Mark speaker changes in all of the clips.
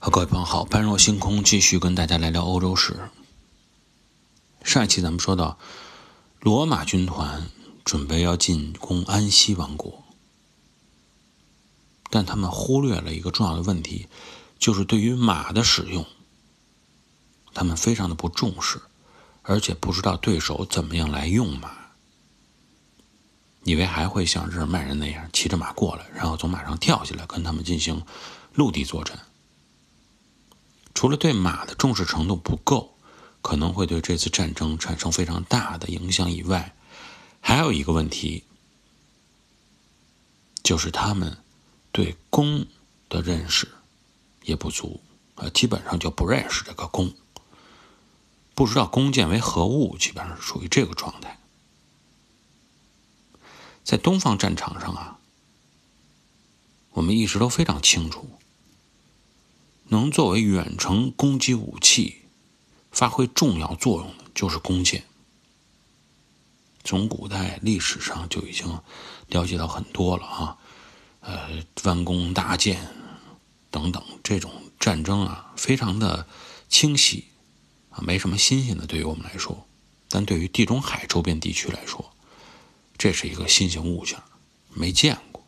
Speaker 1: 好各位朋友好，般若星空继续跟大家来聊欧洲史。上一期咱们说到，罗马军团准备要进攻安息王国，但他们忽略了一个重要的问题，就是对于马的使用，他们非常的不重视，而且不知道对手怎么样来用马，以为还会像日耳曼人那样骑着马过来，然后从马上跳下来跟他们进行陆地作战。除了对马的重视程度不够，可能会对这次战争产生非常大的影响以外，还有一个问题，就是他们对弓的认识也不足，啊，基本上就不认识这个弓，不知道弓箭为何物，基本上是属于这个状态。在东方战场上啊，我们一直都非常清楚。能作为远程攻击武器发挥重要作用的，就是弓箭。从古代历史上就已经了解到很多了啊，呃，弯弓搭箭等等这种战争啊，非常的清晰啊，没什么新鲜的对于我们来说，但对于地中海周边地区来说，这是一个新型物件，没见过。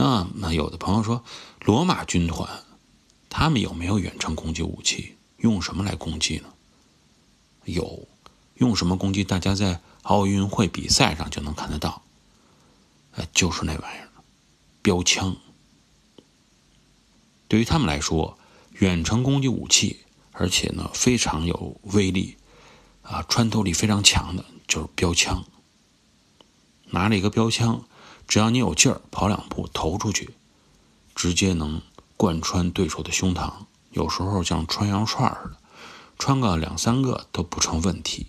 Speaker 1: 那那有的朋友说，罗马军团他们有没有远程攻击武器？用什么来攻击呢？有，用什么攻击？大家在奥运会比赛上就能看得到。呃，就是那玩意儿，标枪。对于他们来说，远程攻击武器，而且呢非常有威力，啊，穿透力非常强的，就是标枪。拿了一个标枪。只要你有劲儿，跑两步投出去，直接能贯穿对手的胸膛。有时候像穿羊串似的，穿个两三个都不成问题。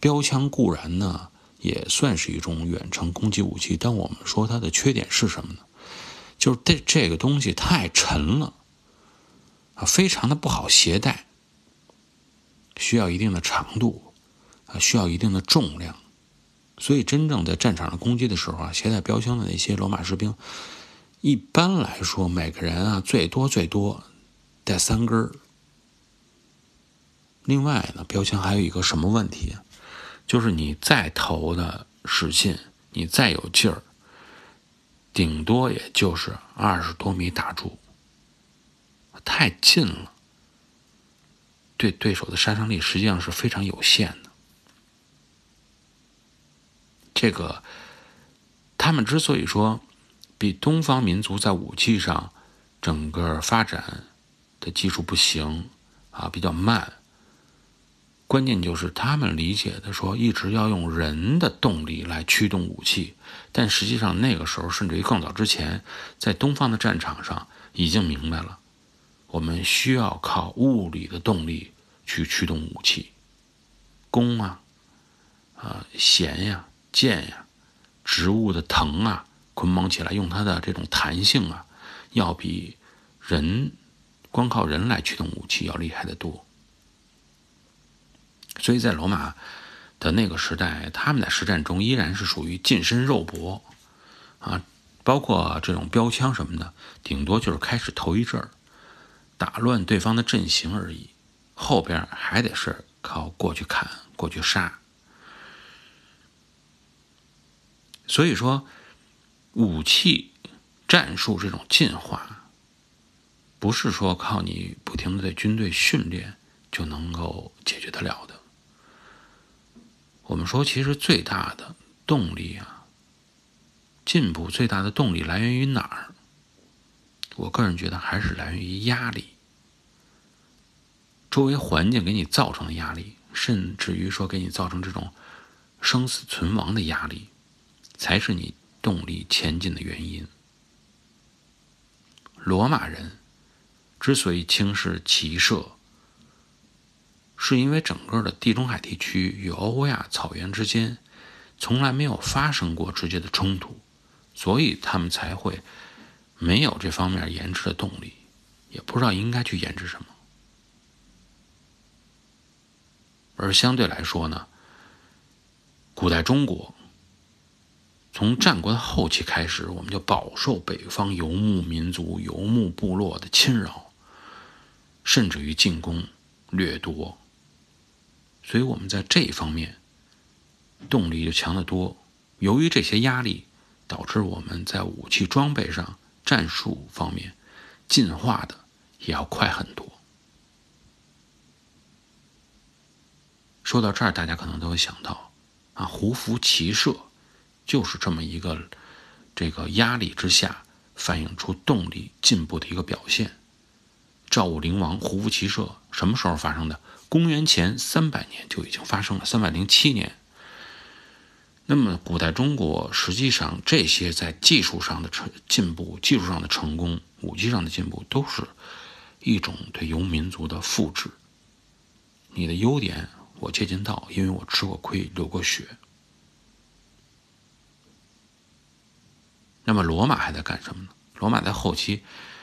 Speaker 1: 标枪固然呢也算是一种远程攻击武器，但我们说它的缺点是什么呢？就是这这个东西太沉了，啊，非常的不好携带，需要一定的长度。需要一定的重量，所以真正在战场上攻击的时候啊，携带标枪的那些罗马士兵，一般来说每个人啊最多最多带三根儿。另外呢，标枪还有一个什么问题就是你再投的使劲，你再有劲儿，顶多也就是二十多米打住，太近了，对对手的杀伤力实际上是非常有限的。这个，他们之所以说比东方民族在武器上整个发展的技术不行啊，比较慢，关键就是他们理解的说一直要用人的动力来驱动武器，但实际上那个时候甚至于更早之前，在东方的战场上已经明白了，我们需要靠物理的动力去驱动武器，弓啊，啊弦呀。剑呀，植物的藤啊，捆绑起来，用它的这种弹性啊，要比人光靠人来驱动武器要厉害的多。所以在罗马的那个时代，他们在实战中依然是属于近身肉搏啊，包括这种标枪什么的，顶多就是开始头一阵儿打乱对方的阵型而已，后边还得是靠过去砍，过去杀。所以说，武器战术这种进化，不是说靠你不停的在军队训练就能够解决得了的。我们说，其实最大的动力啊，进步最大的动力来源于哪儿？我个人觉得还是来源于压力，周围环境给你造成的压力，甚至于说给你造成这种生死存亡的压力。才是你动力前进的原因。罗马人之所以轻视骑射，是因为整个的地中海地区与欧亚草原之间从来没有发生过直接的冲突，所以他们才会没有这方面研制的动力，也不知道应该去研制什么。而相对来说呢，古代中国。从战国的后期开始，我们就饱受北方游牧民族、游牧部落的侵扰，甚至于进攻、掠夺。所以我们在这一方面动力就强得多。由于这些压力，导致我们在武器装备上、战术方面进化的也要快很多。说到这儿，大家可能都会想到，啊，胡服骑射就是这么一个这个压力之下反映出动力进步的一个表现。赵武灵王胡服骑射什么时候发生的？公元前三百年就已经发生了，三百零七年。那么，古代中国实际上这些在技术上的成进步、技术上的成功、武器上的进步，都是一种对游民族的复制。你的优点。我借鉴到，因为我吃过亏，流过血。那么罗马还在干什么呢？罗马在后期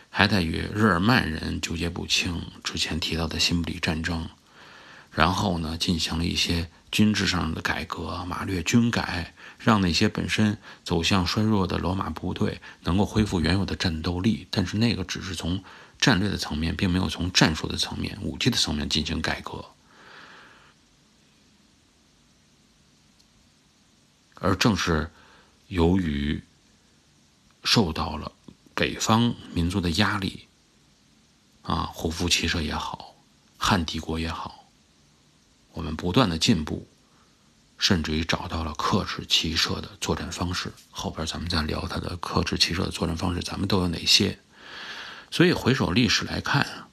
Speaker 1: 还在与日耳曼人纠结不清，之前提到的新布里战争，然后呢，进行了一些军事上的改革，马略军改，让那些本身走向衰弱的罗马部队能够恢复原有的战斗力。但是那个只是从战略的层面，并没有从战术的层面、武器的层面进行改革。而正是由于受到了北方民族的压力，啊，胡服骑射也好，汉帝国也好，我们不断的进步，甚至于找到了克制骑射的作战方式。后边咱们再聊它的克制骑射的作战方式，咱们都有哪些？所以回首历史来看，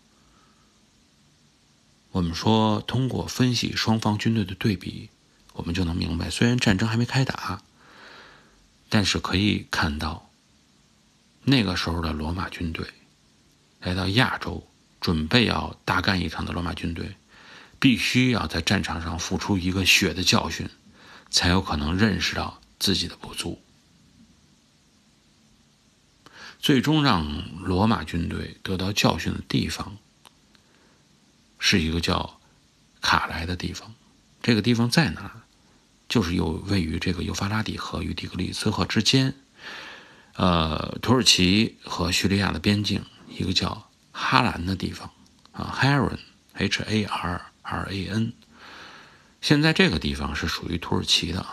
Speaker 1: 我们说通过分析双方军队的对比。我们就能明白，虽然战争还没开打，但是可以看到，那个时候的罗马军队来到亚洲，准备要大干一场的罗马军队，必须要在战场上付出一个血的教训，才有可能认识到自己的不足。最终让罗马军队得到教训的地方，是一个叫卡莱的地方。这个地方在哪儿？就是有位于这个幼发拉底河与底格里斯河之间，呃，土耳其和叙利亚的边境，一个叫哈兰的地方啊，Haran，H A R R A N。现在这个地方是属于土耳其的。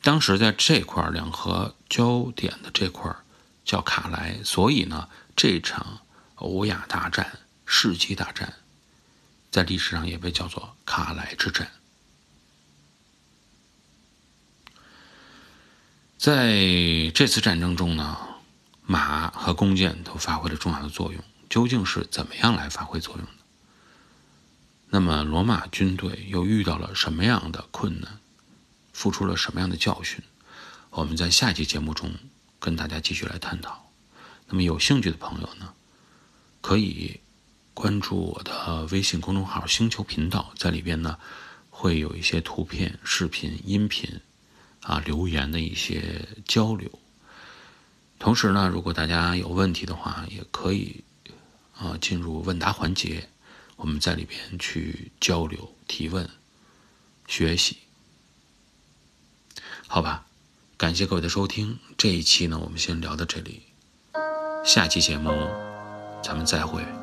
Speaker 1: 当时在这块两河交点的这块叫卡莱，所以呢，这场欧亚大战、世纪大战，在历史上也被叫做卡莱之战。在这次战争中呢，马和弓箭都发挥了重要的作用。究竟是怎么样来发挥作用的？那么罗马军队又遇到了什么样的困难，付出了什么样的教训？我们在下期节目中跟大家继续来探讨。那么有兴趣的朋友呢，可以关注我的微信公众号“星球频道”，在里边呢会有一些图片、视频、音频。啊，留言的一些交流。同时呢，如果大家有问题的话，也可以啊进入问答环节，我们在里边去交流、提问、学习。好吧，感谢各位的收听。这一期呢，我们先聊到这里，下期节目咱们再会。